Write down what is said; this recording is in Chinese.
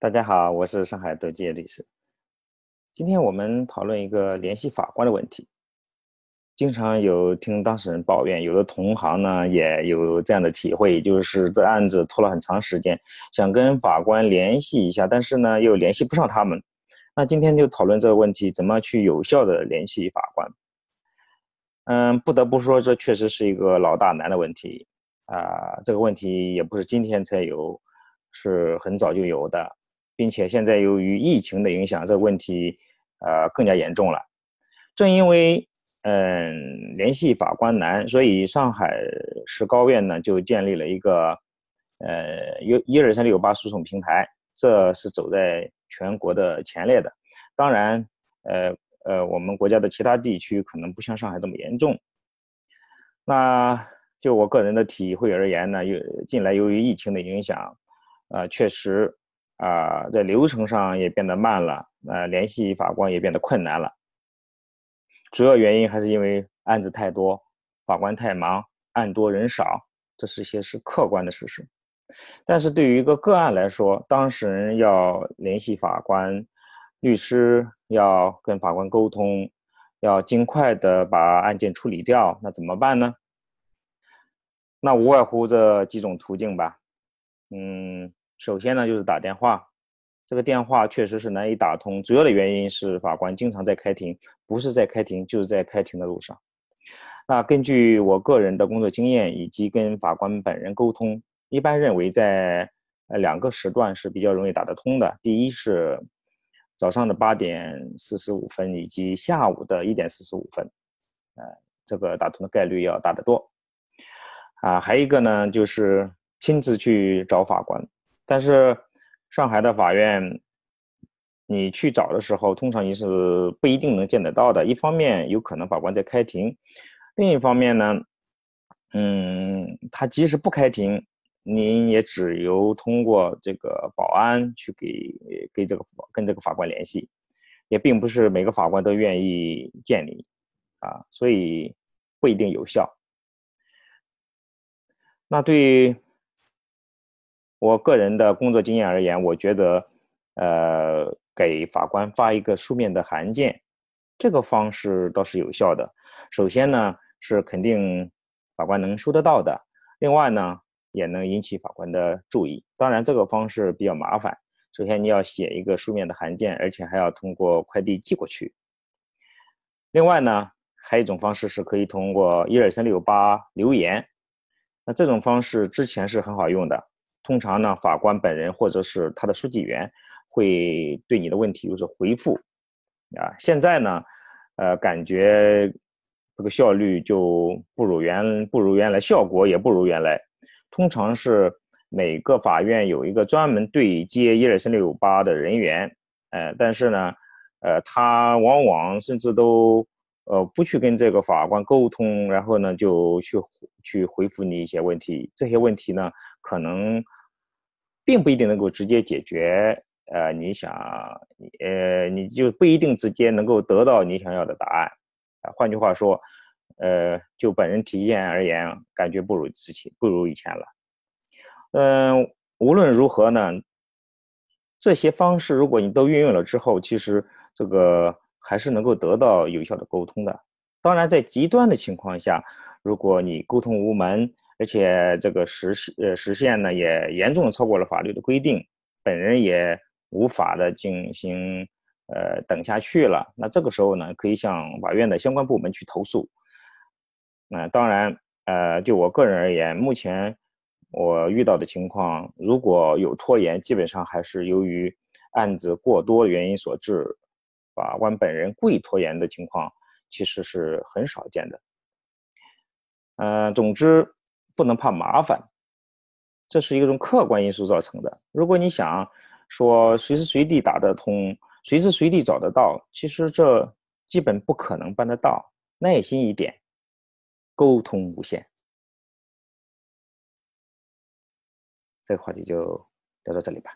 大家好，我是上海德基业律师。今天我们讨论一个联系法官的问题。经常有听当事人抱怨，有的同行呢也有这样的体会，就是这案子拖了很长时间，想跟法官联系一下，但是呢又联系不上他们。那今天就讨论这个问题，怎么去有效的联系法官？嗯，不得不说，这确实是一个老大难的问题啊。这个问题也不是今天才有，是很早就有的，并且现在由于疫情的影响，这个问题呃更加严重了。正因为嗯，联系法官难，所以上海市高院呢就建立了一个呃一一二三六八诉讼平台，这是走在全国的前列的。当然，呃呃，我们国家的其他地区可能不像上海这么严重。那就我个人的体会而言呢，由近来由于疫情的影响，呃，确实啊，在流程上也变得慢了，呃，联系法官也变得困难了。主要原因还是因为案子太多，法官太忙，案多人少，这是些是客观的事实。但是对于一个个案来说，当事人要联系法官，律师要跟法官沟通，要尽快的把案件处理掉，那怎么办呢？那无外乎这几种途径吧。嗯，首先呢就是打电话。这个电话确实是难以打通，主要的原因是法官经常在开庭，不是在开庭就是在开庭的路上。那根据我个人的工作经验以及跟法官本人沟通，一般认为在呃两个时段是比较容易打得通的。第一是早上的八点四十五分以及下午的一点四十五分，呃，这个打通的概率要大得多。啊，还有一个呢就是亲自去找法官，但是。上海的法院，你去找的时候，通常也是不一定能见得到的。一方面，有可能法官在开庭；另一方面呢，嗯，他即使不开庭，您也只有通过这个保安去给给这个跟这个法官联系，也并不是每个法官都愿意见你，啊，所以不一定有效。那对。我个人的工作经验而言，我觉得，呃，给法官发一个书面的函件，这个方式倒是有效的。首先呢，是肯定法官能收得到的；另外呢，也能引起法官的注意。当然，这个方式比较麻烦。首先，你要写一个书面的函件，而且还要通过快递寄过去。另外呢，还有一种方式是可以通过一二三六八留言。那这种方式之前是很好用的。通常呢，法官本人或者是他的书记员会对你的问题有所回复，啊，现在呢，呃，感觉这个效率就不如原不如原来，效果也不如原来。通常是每个法院有一个专门对接一二三六八的人员，呃，但是呢，呃，他往往甚至都呃不去跟这个法官沟通，然后呢就去去回复你一些问题，这些问题呢可能。并不一定能够直接解决，呃，你想，呃，你就不一定直接能够得到你想要的答案，啊，换句话说，呃，就本人体验而言，感觉不如之前，不如以前了。嗯，无论如何呢，这些方式如果你都运用了之后，其实这个还是能够得到有效的沟通的。当然，在极端的情况下，如果你沟通无门，而且这个实现呃实现呢，也严重的超过了法律的规定，本人也无法的进行呃等下去了。那这个时候呢，可以向法院的相关部门去投诉。那当然，呃，就我个人而言，目前我遇到的情况，如果有拖延，基本上还是由于案子过多原因所致。法官本人故意拖延的情况，其实是很少见的。嗯，总之。不能怕麻烦，这是一种客观因素造成的。如果你想说随时随地打得通，随时随地找得到，其实这基本不可能办得到。耐心一点，沟通无限。这个话题就聊到这里吧。